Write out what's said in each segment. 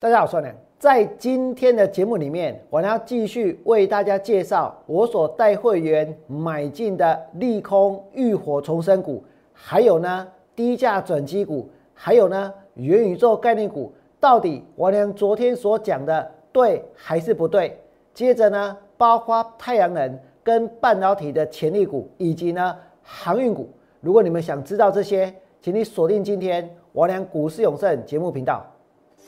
大家好，我是梁。在今天的节目里面，我要继续为大家介绍我所带会员买进的利空浴火重生股，还有呢低价转机股，还有呢元宇宙概念股，到底我俩昨天所讲的对还是不对？接着呢，包括太阳能跟半导体的潜力股，以及呢航运股。如果你们想知道这些，请你锁定今天我俩股市永胜节目频道。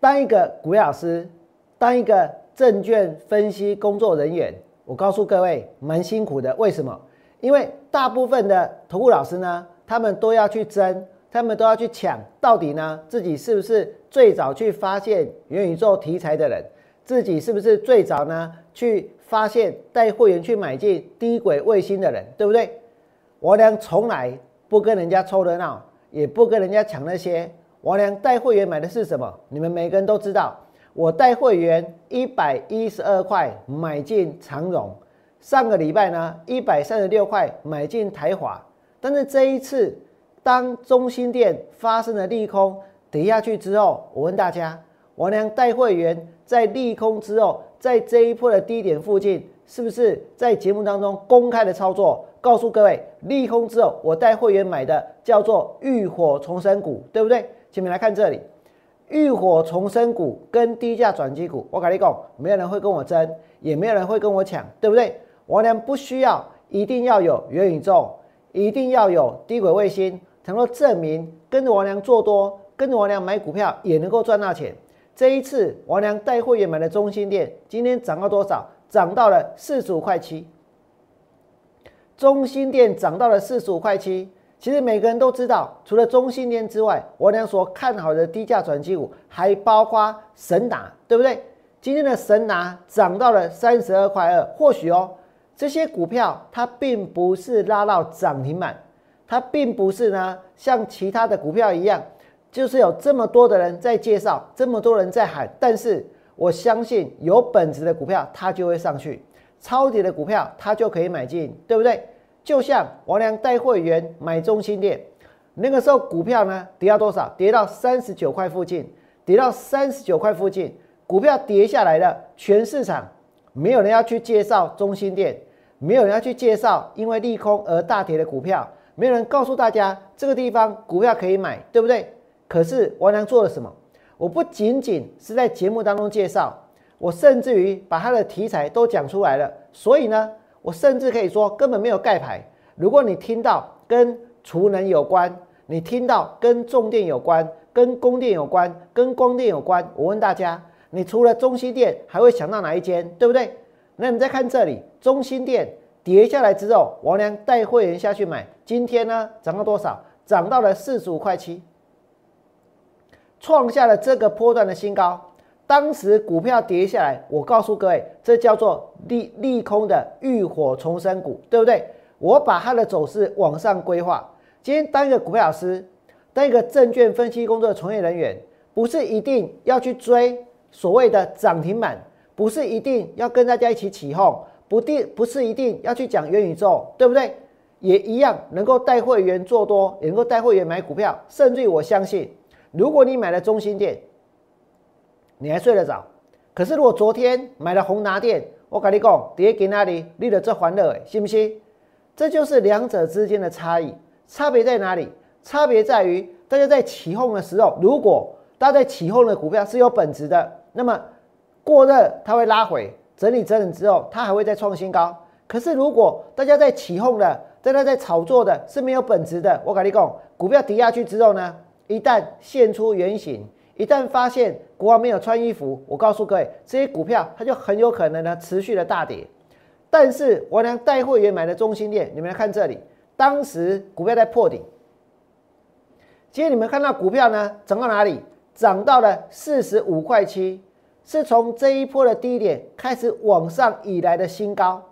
当一个股老师，当一个证券分析工作人员，我告诉各位，蛮辛苦的。为什么？因为大部分的投顾老师呢，他们都要去争，他们都要去抢，到底呢，自己是不是最早去发现元宇宙题材的人？自己是不是最早呢去发现带会员去买进低轨卫星的人？对不对？我俩从来不跟人家凑热闹，也不跟人家抢那些。王良带会员买的是什么？你们每个人都知道，我带会员一百一十二块买进长荣，上个礼拜呢一百三十六块买进台华，但是这一次当中心店发生了利空跌下去之后，我问大家，王良带会员在利空之后，在这一波的低点附近，是不是在节目当中公开的操作？告诉各位，利空之后我带会员买的叫做浴火重生股，对不对？前面来看这里，浴火重生股跟低价转机股，我跟你讲，没有人会跟我争，也没有人会跟我抢，对不对？王良不需要一定要有元宇宙，一定要有低轨卫星，才能够证明跟着王良做多，跟着王良买股票也能够赚大钱。这一次王良带会员买的中心店，今天涨到多少？涨到了四十五块七。中心店涨到了四十五块七。其实每个人都知道，除了中信电之外，我俩所看好的低价转机股还包括神达，对不对？今天的神达涨到了三十二块二，或许哦，这些股票它并不是拉到涨停板，它并不是呢像其他的股票一样，就是有这么多的人在介绍，这么多人在喊。但是我相信有本质的股票它就会上去，超跌的股票它就可以买进，对不对？就像王良带会员买中心店，那个时候股票呢跌到多少？跌到三十九块附近，跌到三十九块附近，股票跌下来了，全市场没有人要去介绍中心店，没有人要去介绍因为利空而大跌的股票，没有人告诉大家这个地方股票可以买，对不对？可是王良做了什么？我不仅仅是在节目当中介绍，我甚至于把它的题材都讲出来了，所以呢？我甚至可以说根本没有盖牌。如果你听到跟储能有关，你听到跟重电有关、跟供电有关、跟光电有关，我问大家，你除了中心电还会想到哪一间？对不对？那你再看这里，中心电跌下来之后，王良带会员下去买，今天呢涨到多少？涨到了四十五块七，创下了这个波段的新高。当时股票跌下来，我告诉各位，这叫做利利空的浴火重生股，对不对？我把它的走势往上规划。今天当一个股票老师，当一个证券分析工作的从业人员，不是一定要去追所谓的涨停板，不是一定要跟大家一起起哄，不定不是一定要去讲元宇宙，对不对？也一样能够带会员做多，也能够带会员买股票，甚至于我相信，如果你买了中心店。你还睡得着？可是如果昨天买了宏达电，我跟你讲，跌给那里，立了这欢乐，信不信？这就是两者之间的差异。差别在哪里？差别在于大家在起哄的时候，如果大家在起哄的股票是有本质的，那么过热它会拉回，整理整理之后，它还会再创新高。可是如果大家在起哄的，在那在炒作的是没有本质的，我跟你讲，股票跌下去之后呢，一旦现出原形。一旦发现国王没有穿衣服，我告诉各位，这些股票它就很有可能呢持续的大跌。但是我俩带会员买的中心店，你们来看这里，当时股票在破顶。今天你们看到股票呢涨到哪里？涨到了四十五块七。是从这一波的低点开始往上以来的新高。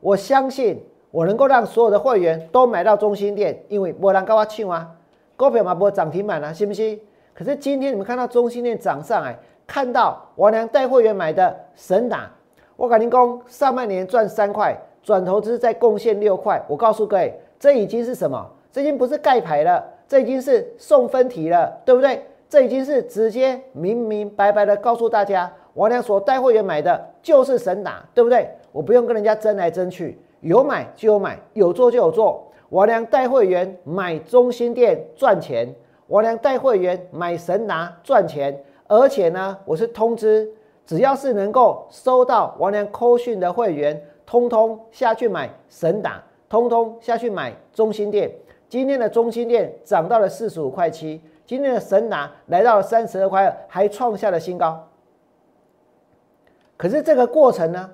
我相信我能够让所有的会员都买到中心店，因为没人跟我抢啊，股票嘛不涨停板啊，信不信？可是今天你们看到中心店涨上来，看到王良带会员买的神打，我跟您讲，上半年赚三块，转投资再贡献六块。我告诉各位，这已经是什么？这已经不是盖牌了，这已经是送分题了，对不对？这已经是直接明明白白的告诉大家，王良所带会员买的就是神打，对不对？我不用跟人家争来争去，有买就有买，有做就有做。王良带会员买中心店赚钱，王良带会员买神拿赚钱，而且呢，我是通知，只要是能够收到王良扣讯的会员，通通下去买神打，通通下去买中心店。今天的中心店涨到了四十五块七。今天的神拿来到了三十二块二，还创下了新高。可是这个过程呢？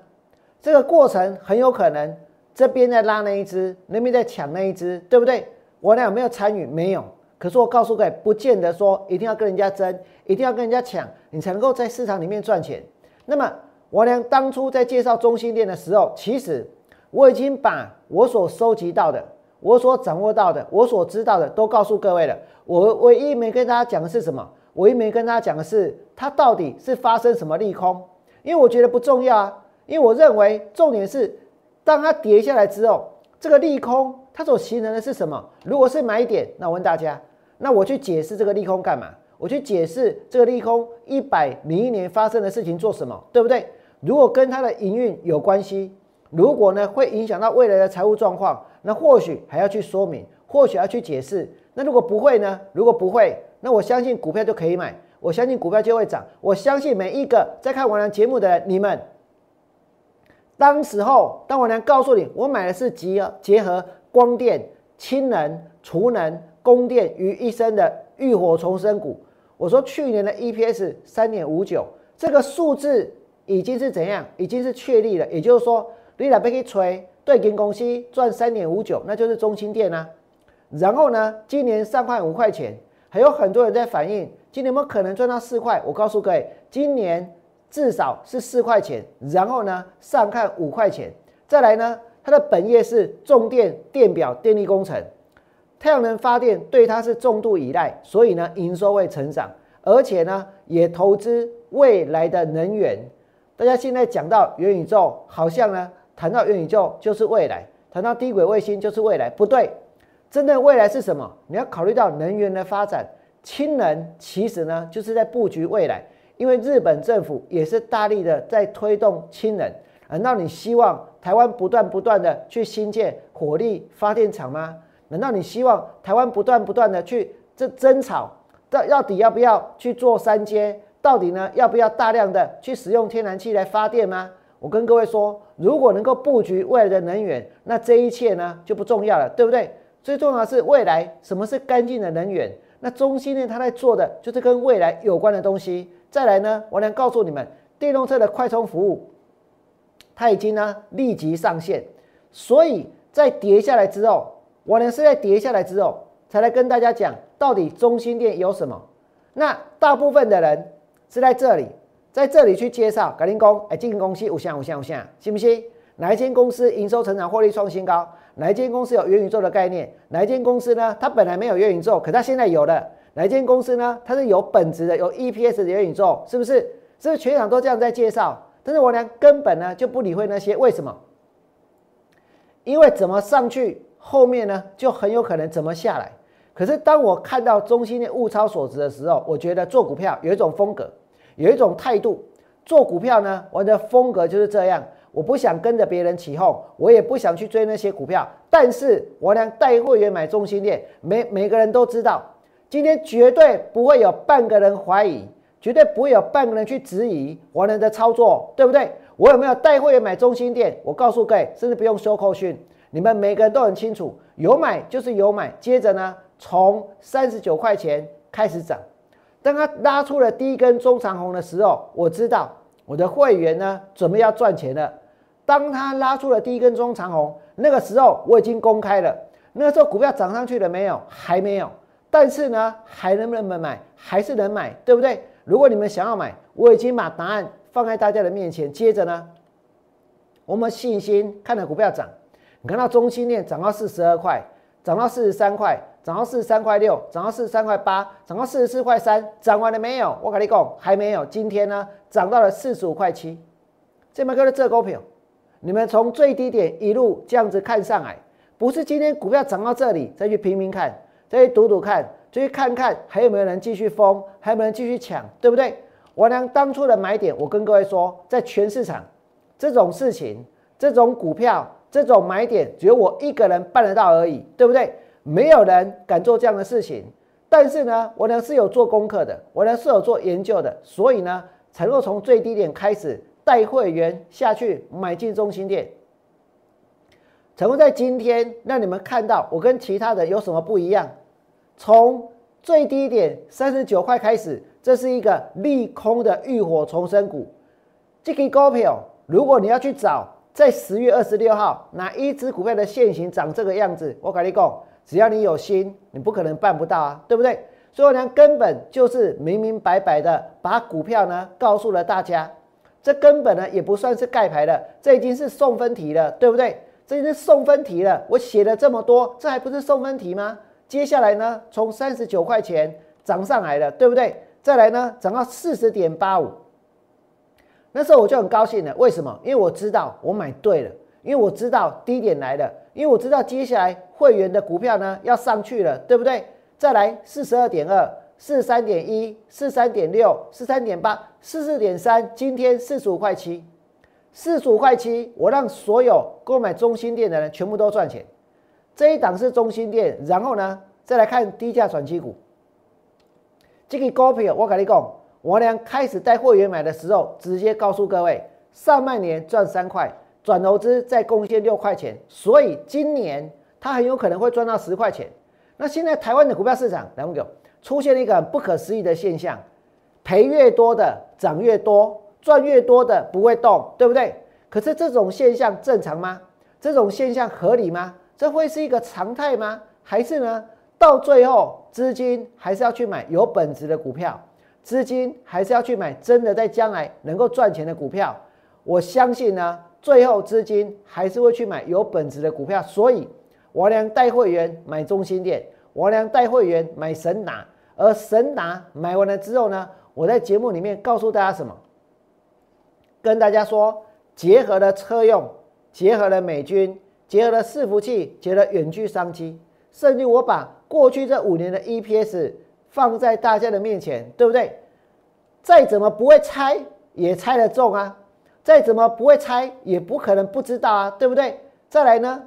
这个过程很有可能这边在拉那一只，那边在抢那一只，对不对？我俩有没有参与？没有。可是我告诉各位，不见得说一定要跟人家争，一定要跟人家抢，你才能够在市场里面赚钱。那么我俩当初在介绍中心店的时候，其实我已经把我所收集到的。我所掌握到的，我所知道的，都告诉各位了。我唯一没跟大家讲的是什么？唯一没跟大家讲的是，它到底是发生什么利空？因为我觉得不重要啊。因为我认为重点是，当它跌下来之后，这个利空它所形成的是什么？如果是买点，那我问大家，那我去解释这个利空干嘛？我去解释这个利空一百零一年发生的事情做什么？对不对？如果跟它的营运有关系，如果呢会影响到未来的财务状况？那或许还要去说明，或许要去解释。那如果不会呢？如果不会，那我相信股票就可以买，我相信股票就会涨。我相信每一个在看我良节目的你们，当时候当我良告诉你，我买的是集结合光电、氢能、储能、供电于一身的浴火重生股。我说去年的 EPS 三点五九，这个数字已经是怎样？已经是确立了。也就是说，你来被去吹。对，金公司赚三点五九，那就是中心店啊。然后呢，今年上块五块钱，还有很多人在反映，今年有没有可能赚到四块？我告诉各位，今年至少是四块钱。然后呢，上看五块钱。再来呢，它的本业是重电电表电力工程，太阳能发电对它是重度依赖，所以呢，营收会成长，而且呢，也投资未来的能源。大家现在讲到元宇宙，好像呢。谈到元宇宙就是未来，谈到低轨卫星就是未来，不对，真的未来是什么？你要考虑到能源的发展，氢能其实呢就是在布局未来，因为日本政府也是大力的在推动氢能。难道你希望台湾不断不断的去新建火力发电厂吗？难道你希望台湾不断不断的去这争吵，到到底要不要去做三阶？到底呢要不要大量的去使用天然气来发电吗？我跟各位说，如果能够布局未来的能源，那这一切呢就不重要了，对不对？最重要的是未来什么是干净的能源？那中心呢，它在做的就是跟未来有关的东西。再来呢，我能告诉你们，电动车的快充服务，它已经呢立即上线。所以在跌下来之后，我呢是在跌下来之后才来跟大家讲，到底中心店有什么？那大部分的人是在这里。在这里去介绍，改天工，哎，这间公司有像有像有像，信不信？哪一间公司营收成长、获利创新高？哪一间公司有元宇宙的概念？哪一间公司呢？它本来没有元宇宙，可它现在有了。哪一间公司呢？它是有本质的，有 EPS 的元宇宙，是不是？是不是全场都这样在介绍？但是我呢，根本呢就不理会那些，为什么？因为怎么上去，后面呢就很有可能怎么下来。可是当我看到中心的物超所值的时候，我觉得做股票有一种风格。有一种态度，做股票呢，我的风格就是这样。我不想跟着别人起哄，我也不想去追那些股票。但是我俩带会员买中心店，每每个人都知道，今天绝对不会有半个人怀疑，绝对不会有半个人去质疑我俩的操作，对不对？我有没有带会员买中心店？我告诉各位，甚至不用收扣讯，你们每个人都很清楚，有买就是有买。接着呢，从三十九块钱开始涨。当他拉出了第一根中长红的时候，我知道我的会员呢准备要赚钱了。当他拉出了第一根中长红，那个时候我已经公开了。那个时候股票涨上去了没有？还没有。但是呢，还能不能买？还是能买，对不对？如果你们想要买，我已经把答案放在大家的面前。接着呢，我们信心看着股票涨，你看到中心链涨到四十二块，涨到四十三块，涨到四十三块六，涨到四十三块八，涨到四十四块三，涨完了没有？我跟你讲，还没有。今天呢，涨到了四十五块七。这边哥的这股票，你们从最低点一路这样子看上来，不是今天股票涨到这里再去拼拼看，再去赌赌看，再去看看还有没有人继续疯，还有没有人继续抢，对不对？我俩当初的买点，我跟各位说，在全市场这种事情，这种股票，这种买点，只有我一个人办得到而已，对不对？没有人敢做这样的事情。但是呢，我俩是有做功课的，我俩是有做研究的，所以呢，才能从最低点开始。带会员下去买进中心店，成功在今天让你们看到我跟其他的有什么不一样。从最低点三十九块开始，这是一个利空的浴火重生股。这个股票，如果你要去找在十月二十六号哪一只股票的现形长这个样子，我跟你讲，只要你有心，你不可能办不到啊，对不对？所以呢，根本就是明明白白的把股票呢告诉了大家。这根本呢也不算是盖牌的，这已经是送分题了，对不对？这已经是送分题了。我写了这么多，这还不是送分题吗？接下来呢，从三十九块钱涨上来了，对不对？再来呢，涨到四十点八五，那时候我就很高兴了。为什么？因为我知道我买对了，因为我知道低点来了，因为我知道接下来会员的股票呢要上去了，对不对？再来四十二点二。四三点一，四三点六，四三点八，四四点三，今天四十五块七，四十五块七，我让所有购买中心店的人全部都赚钱。这一档是中心店，然后呢，再来看低价转机股。这个股票我跟你讲，我俩开始带会员买的时候，直接告诉各位，上半年赚三块，转投资再贡献六块钱，所以今年他很有可能会赚到十块钱。那现在台湾的股票市场，两位出现了一个不可思议的现象，赔越多的涨越多，赚越多的不会动，对不对？可是这种现象正常吗？这种现象合理吗？这会是一个常态吗？还是呢？到最后资金还是要去买有本质的股票，资金还是要去买真的在将来能够赚钱的股票。我相信呢，最后资金还是会去买有本质的股票。所以，我俩带会员买中心店，我俩带会员买神达。而神达买完了之后呢，我在节目里面告诉大家什么？跟大家说，结合了车用，结合了美军，结合了伺服器，结合了远距商机，甚至我把过去这五年的 EPS 放在大家的面前，对不对？再怎么不会猜，也猜得中啊！再怎么不会猜，也不可能不知道啊，对不对？再来呢，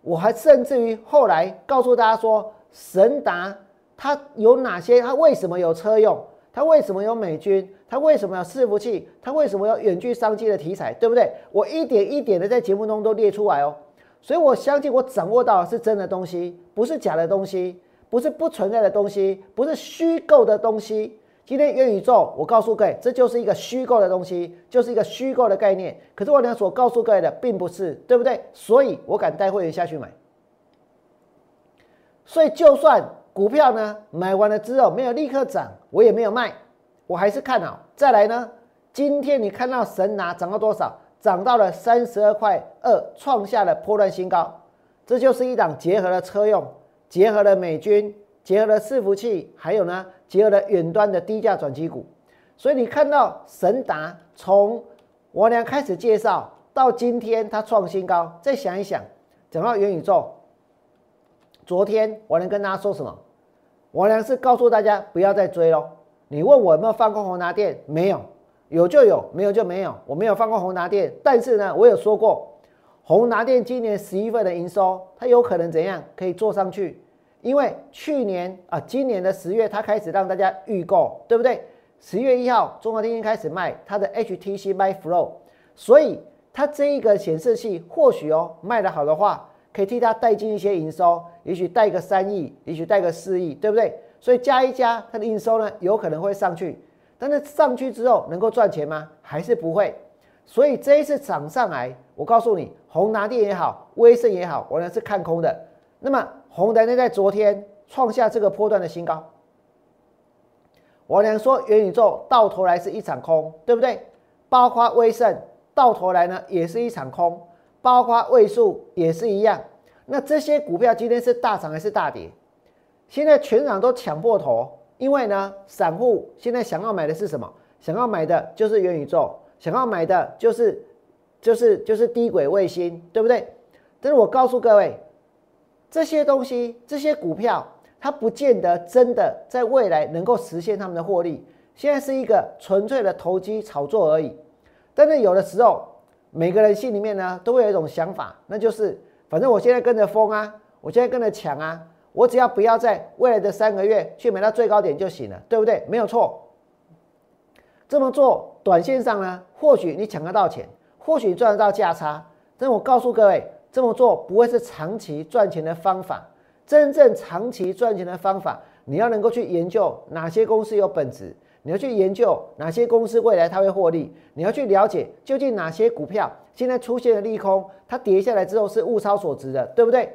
我还甚至于后来告诉大家说，神达。它有哪些？它为什么有车用？它为什么有美军？它为什么有伺服器？它为什么有远距商机的题材？对不对？我一点一点的在节目中都列出来哦。所以我相信我掌握到是真的东西，不是假的东西，不是不存在的东西，不是虚构的东西。今天元宇宙，我告诉各位，这就是一个虚构的东西，就是一个虚构的概念。可是我呢所告诉各位的并不是，对不对？所以我敢带会员下去买。所以就算。股票呢，买完了之后没有立刻涨，我也没有卖，我还是看好。再来呢，今天你看到神拿涨到多少？涨到了三十二块二，创下了波段新高。这就是一档结合了车用、结合了美军、结合了伺服器，还有呢，结合了远端的低价转机股。所以你看到神达从我俩开始介绍到今天它创新高，再想一想，讲到元宇宙，昨天我能跟大家说什么？我俩是告诉大家不要再追喽。你问我有没有放过宏达电？没有，有就有，没有就没有。我没有放过宏达电，但是呢，我有说过，宏达电今年十一份的营收，它有可能怎样可以做上去？因为去年啊，今年的十月它开始让大家预购，对不对？十月一号，中华电信开始卖它的 HTC My Flow，所以它这一个显示器或许哦卖得好的话。可以替它带进一些营收，也许带个三亿，也许带个四亿，对不对？所以加一加，它的营收呢有可能会上去，但是上去之后能够赚钱吗？还是不会。所以这一次涨上来，我告诉你，宏达电也好，威盛也好，我呢是看空的。那么宏达电在昨天创下这个波段的新高，我娘说元宇宙到头来是一场空，对不对？包括威盛，到头来呢也是一场空，包括位数也是一样。那这些股票今天是大涨还是大跌？现在全场都抢破头，因为呢，散户现在想要买的是什么？想要买的就是元宇宙，想要买的就是就是就是低轨卫星，对不对？但是我告诉各位，这些东西，这些股票，它不见得真的在未来能够实现他们的获利。现在是一个纯粹的投机炒作而已。但是有的时候，每个人心里面呢，都会有一种想法，那就是反正我现在跟着风啊，我现在跟着抢啊，我只要不要在未来的三个月去买到最高点就行了，对不对？没有错。这么做，短线上呢，或许你抢得到钱，或许赚得到价差，但我告诉各位，这么做不会是长期赚钱的方法。真正长期赚钱的方法，你要能够去研究哪些公司有本质。你要去研究哪些公司未来它会获利，你要去了解究竟哪些股票现在出现了利空，它跌下来之后是物超所值的，对不对？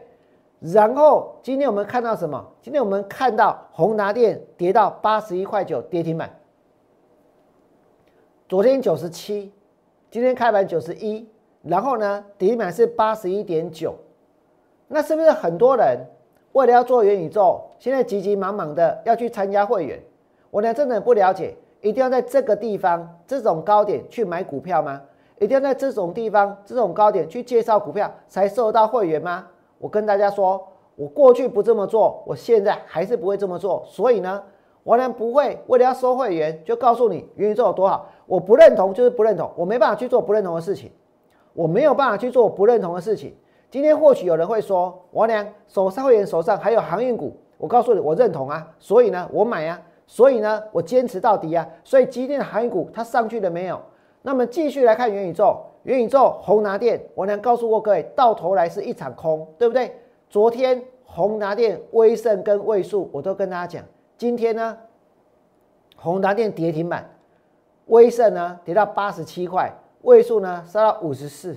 然后今天我们看到什么？今天我们看到宏达电跌到八十一块九，跌停板。昨天九十七，今天开盘九十一，然后呢，底板是八十一点九。那是不是很多人为了要做元宇宙，现在急急忙忙的要去参加会员？我呢真的不了解，一定要在这个地方这种高点去买股票吗？一定要在这种地方这种高点去介绍股票才收到会员吗？我跟大家说，我过去不这么做，我现在还是不会这么做。所以呢，我呢不会为了要收会员就告诉你元宇宙有多好。我不认同就是不认同，我没办法去做不认同的事情，我没有办法去做不认同的事情。今天或许有人会说，王良手上会员手上还有航运股，我告诉你，我认同啊，所以呢，我买啊。所以呢，我坚持到底啊！所以今天的航运股它上去了没有？那么继续来看元宇宙，元宇宙宏达电，我能告诉过各位，到头来是一场空，对不对？昨天宏达电、威盛跟位数我都跟大家讲，今天呢，宏达电跌停板，威盛呢跌到八十七块，位数呢杀到五十四，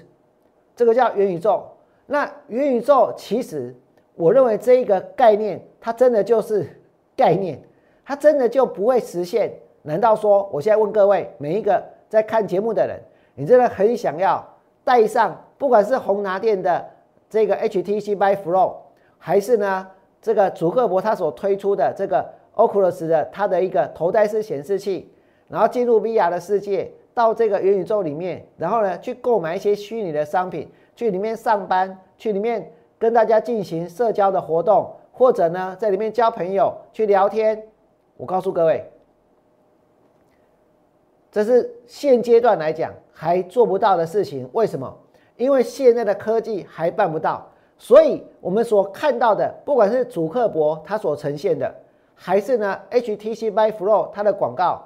这个叫元宇宙。那元宇宙其实我认为这一个概念，它真的就是 概念。它真的就不会实现？难道说我现在问各位每一个在看节目的人，你真的很想要带上，不管是宏达电的这个 HTC Vive Pro，还是呢这个祖克伯他所推出的这个 Oculus 的它的一个头戴式显示器，然后进入 VR 的世界，到这个元宇宙里面，然后呢去购买一些虚拟的商品，去里面上班，去里面跟大家进行社交的活动，或者呢在里面交朋友，去聊天。我告诉各位，这是现阶段来讲还做不到的事情。为什么？因为现在的科技还办不到。所以，我们所看到的，不管是主克伯他所呈现的，还是呢 HTC Vive Pro 它的广告，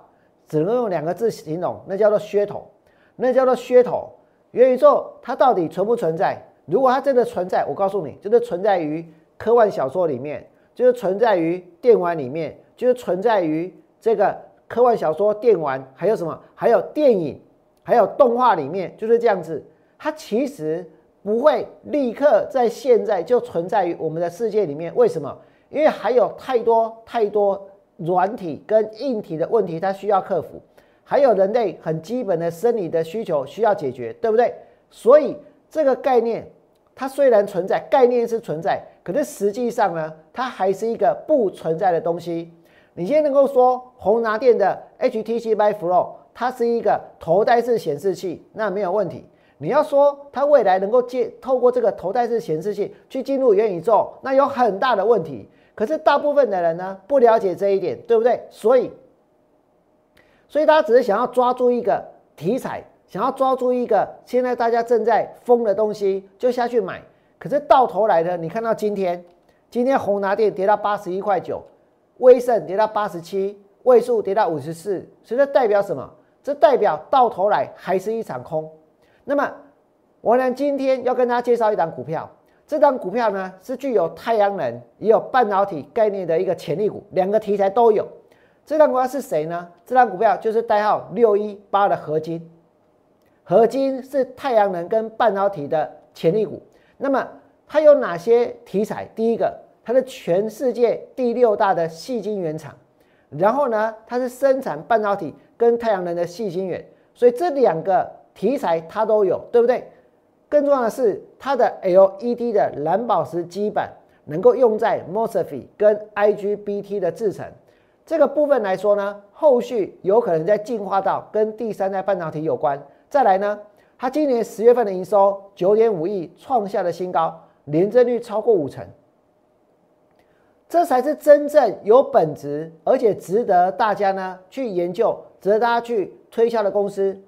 只能用两个字形容，那叫做噱头，那叫做噱头。元宇宙它到底存不存在？如果它真的存在，我告诉你，就是存在于科幻小说里面，就是存在于电玩里面。就是存在于这个科幻小说、电玩，还有什么？还有电影，还有动画里面，就是这样子。它其实不会立刻在现在就存在于我们的世界里面。为什么？因为还有太多太多软体跟硬体的问题，它需要克服，还有人类很基本的生理的需求需要解决，对不对？所以这个概念，它虽然存在，概念是存在，可是实际上呢，它还是一个不存在的东西。你现在能够说宏达电的 HTC m i f l o 它是一个头戴式显示器，那没有问题。你要说它未来能够借透过这个头戴式显示器去进入元宇宙，那有很大的问题。可是大部分的人呢不了解这一点，对不对？所以，所以大家只是想要抓住一个题材，想要抓住一个现在大家正在疯的东西，就下去买。可是到头来呢，你看到今天，今天宏达电跌到八十一块九。威盛跌到八十七，位数跌到五十四，所以这代表什么？这代表到头来还是一场空。那么，我呢今天要跟大家介绍一档股票，这张股票呢是具有太阳能也有半导体概念的一个潜力股，两个题材都有。这张股票是谁呢？这张股票就是代号六一八的合金，合金是太阳能跟半导体的潜力股。那么它有哪些题材？第一个。它是全世界第六大的细晶圆厂，然后呢，它是生产半导体跟太阳能的细晶圆，所以这两个题材它都有，对不对？更重要的是，它的 LED 的蓝宝石基板能够用在 MOSFET 跟 IGBT 的制程这个部分来说呢，后续有可能在进化到跟第三代半导体有关。再来呢，它今年十月份的营收九点五亿，创下了新高，年增率超过五成，这才是真正有本质而且值得大家呢去研究、值得大家去推销的公司。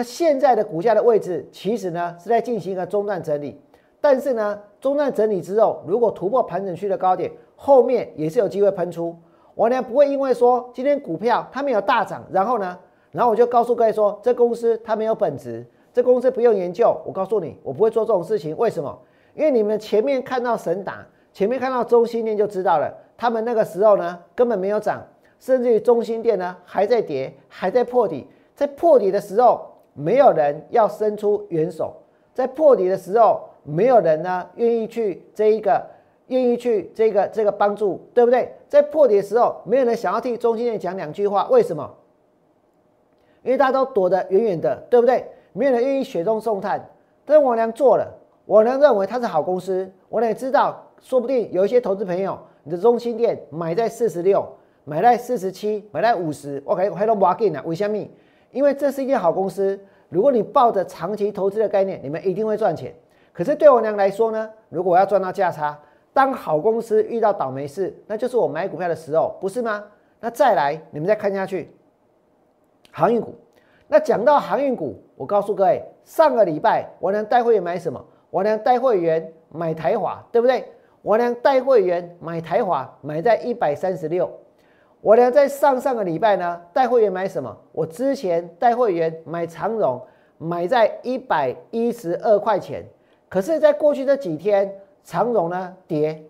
那现在的股价的位置，其实呢是在进行一个中段整理，但是呢，中段整理之后，如果突破盘整区的高点，后面也是有机会喷出。我呢不会因为说今天股票它没有大涨，然后呢，然后我就告诉各位说，这公司它没有本质，这公司不用研究。我告诉你，我不会做这种事情。为什么？因为你们前面看到神打，前面看到中心店就知道了，他们那个时候呢根本没有涨，甚至于中心店呢还在跌，还在破底，在破底的时候。没有人要伸出援手，在破底的时候，没有人呢愿意去这一个，愿意去这个这个帮助，对不对？在破底的时候，没有人想要替中心店讲两句话，为什么？因为大家都躲得远远的，对不对？没有人愿意雪中送炭。但是我娘做了，我娘认为它是好公司，我娘也知道，说不定有一些投资朋友，你的中心店买在四十六，买在四十七，买在五十，我感觉还都挖进了，为什么？因为这是一间好公司，如果你抱着长期投资的概念，你们一定会赚钱。可是对我娘来说呢，如果我要赚到价差，当好公司遇到倒霉事，那就是我买股票的时候，不是吗？那再来，你们再看下去，航运股。那讲到航运股，我告诉各位，上个礼拜我娘带会员买什么？我娘带会员买台华，对不对？我娘带会员买台华，买在一百三十六。我呢，在上上个礼拜呢，带会员买什么？我之前带会员买长荣，买在一百一十二块钱。可是，在过去这几天，长荣呢跌，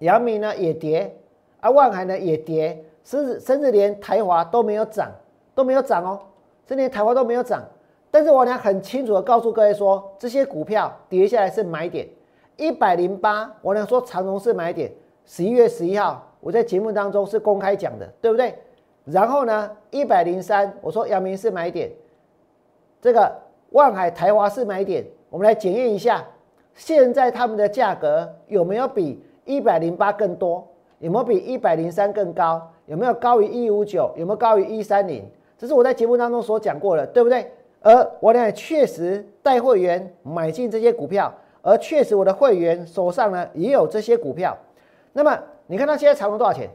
阳明呢也跌，而万海呢也跌，甚至甚至连台华都没有涨，都没有涨哦，甚至连台华都没有涨。但是我呢很清楚的告诉各位说，这些股票跌下来是买点，一百零八，我呢说长荣是买点，十一月十一号。我在节目当中是公开讲的，对不对？然后呢，一百零三，我说阳明是买点，这个万海台华是买点，我们来检验一下，现在他们的价格有没有比一百零八更多？有没有比一百零三更高？有没有高于一五九？有没有高于一三零？这是我在节目当中所讲过的，对不对？而我呢，确实带会员买进这些股票，而确实我的会员手上呢也有这些股票，那么。你看它现在长隆多少钱？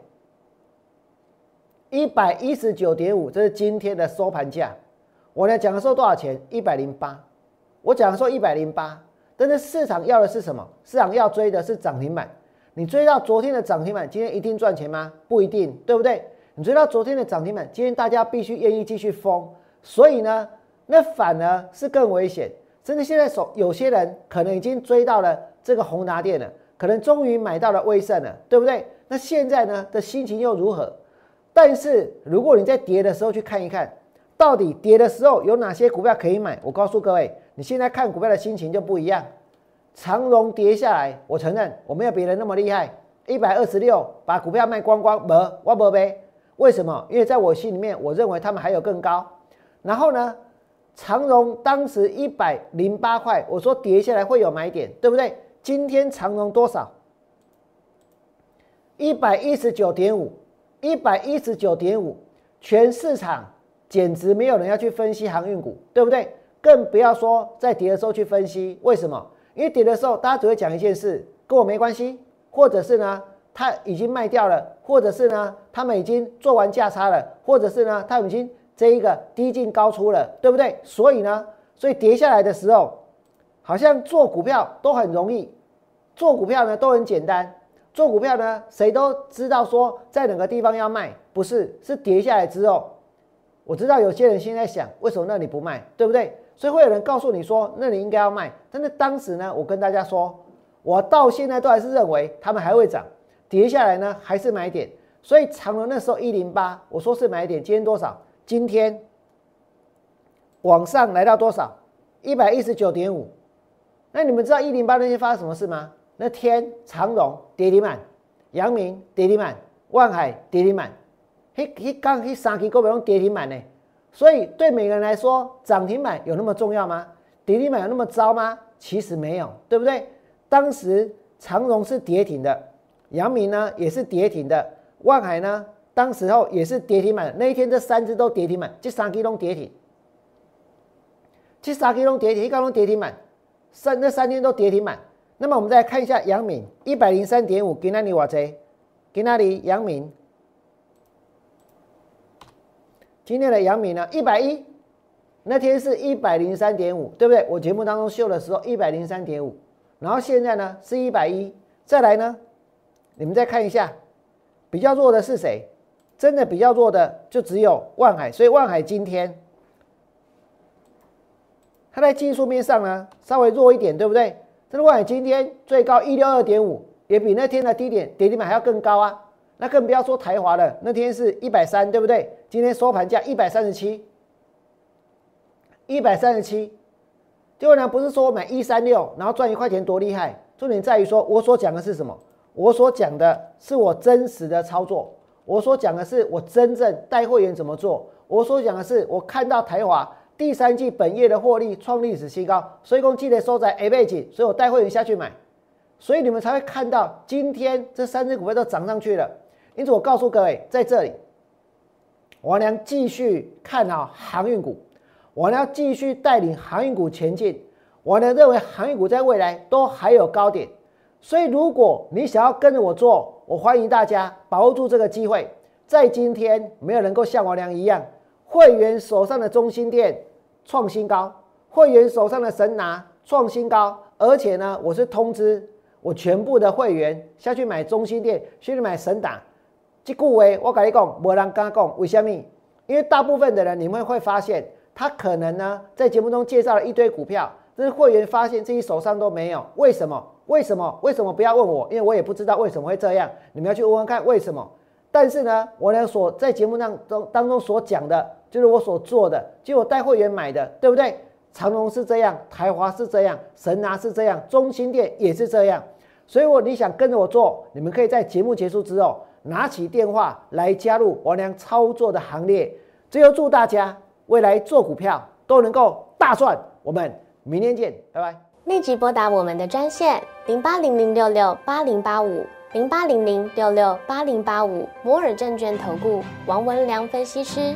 一百一十九点五，这是今天的收盘价。我呢讲的时候多少钱？一百零八。我讲的时候一百零八，但是市场要的是什么？市场要追的是涨停板。你追到昨天的涨停板，今天一定赚钱吗？不一定，对不对？你追到昨天的涨停板，今天大家必须愿意继续疯。所以呢，那反而是更危险。甚至现在手有些人可能已经追到了这个宏达电了。可能终于买到了威盛了，对不对？那现在呢的心情又如何？但是如果你在跌的时候去看一看，到底跌的时候有哪些股票可以买？我告诉各位，你现在看股票的心情就不一样。长荣跌下来，我承认我没有别人那么厉害，一百二十六把股票卖光光，没我不呗？为什么？因为在我心里面，我认为他们还有更高。然后呢，长荣当时一百零八块，我说跌下来会有买点，对不对？今天长荣多少？一百一十九点五，一百一十九点五，全市场简直没有人要去分析航运股，对不对？更不要说在跌的时候去分析，为什么？因为跌的时候大家只会讲一件事，跟我没关系，或者是呢，他已经卖掉了，或者是呢，他们已经做完价差了，或者是呢，他已经这一个低进高出了，对不对？所以呢，所以跌下来的时候。好像做股票都很容易，做股票呢都很简单，做股票呢谁都知道说在哪个地方要卖，不是是跌下来之后，我知道有些人现在想为什么那里不卖，对不对？所以会有人告诉你说那里应该要卖，但是当时呢我跟大家说，我到现在都还是认为他们还会涨，跌下来呢还是买点，所以长隆那时候一零八，我说是买点，今天多少？今天往上来到多少？一百一十九点五。那你们知道一零八那天发生什么事吗？那天长荣跌停板，阳明跌停板，万海跌停板，嘿嘿刚嘿三期股票拢跌停板呢，所以对每个人来说，涨停板有那么重要吗？跌停板有那么糟吗？其实没有，对不对？当时长荣是跌停的，阳明呢也是跌停的，万海呢当时候也是跌停板。那一天这三只都跌停板，这三只都跌停，这三只都跌停，一个都跌停板，三那三天都跌停板。那么我们再看一下阳明一百零三点五，给那里瓦贼，给那里阳明。今天的阳明呢，一百一，那天是一百零三点五，对不对？我节目当中秀的时候一百零三点五，然后现在呢是一百一，再来呢，你们再看一下，比较弱的是谁？真的比较弱的就只有万海，所以万海今天它在技术面上呢稍微弱一点，对不对？那如果你今天最高一六二点五，也比那天的低点跌停板还要更高啊。那更不要说台华了，那天是一百三，对不对？今天收盘价一百三十七，一百三十七。结果呢，不是说买一三六，然后赚一块钱多厉害？重点在于说，我所讲的是什么？我所讲的是我真实的操作，我所讲的是我真正带会员怎么做，我所讲的是我看到台华第三季本业的获利创历史新高，所以共记得收在 A 背景，所以我带会员下去买，所以你们才会看到今天这三只股票都涨上去了。因此，我告诉各位，在这里，王良继续看好航运股，我呢继续带领航运股前进。我呢认为航运股在未来都还有高点，所以如果你想要跟着我做，我欢迎大家把握住这个机会。在今天，没有能够像王良一样，会员手上的中心店创新高，会员手上的神拿创新高，而且呢，我是通知我全部的会员下去买中心店，去买神打。这句话我跟你讲，没人敢讲。为什么？因为大部分的人，你们会发现，他可能呢，在节目中介绍了一堆股票，但是会员发现自己手上都没有。为什么？为什么？为什么？不要问我，因为我也不知道为什么会这样。你们要去问问看为什么。但是呢，我呢所在节目当中当中所讲的，就是我所做的，就我带会员买的，对不对？长隆是这样，台华是这样，神拿是这样，中心店也是这样。所以，我你想跟着我做，你们可以在节目结束之后。拿起电话来加入王良操作的行列，最后祝大家未来做股票都能够大赚。我们明天见，拜拜。立即拨打我们的专线零八零零六六八零八五零八零零六六八零八五摩尔证券投顾王文良分析师。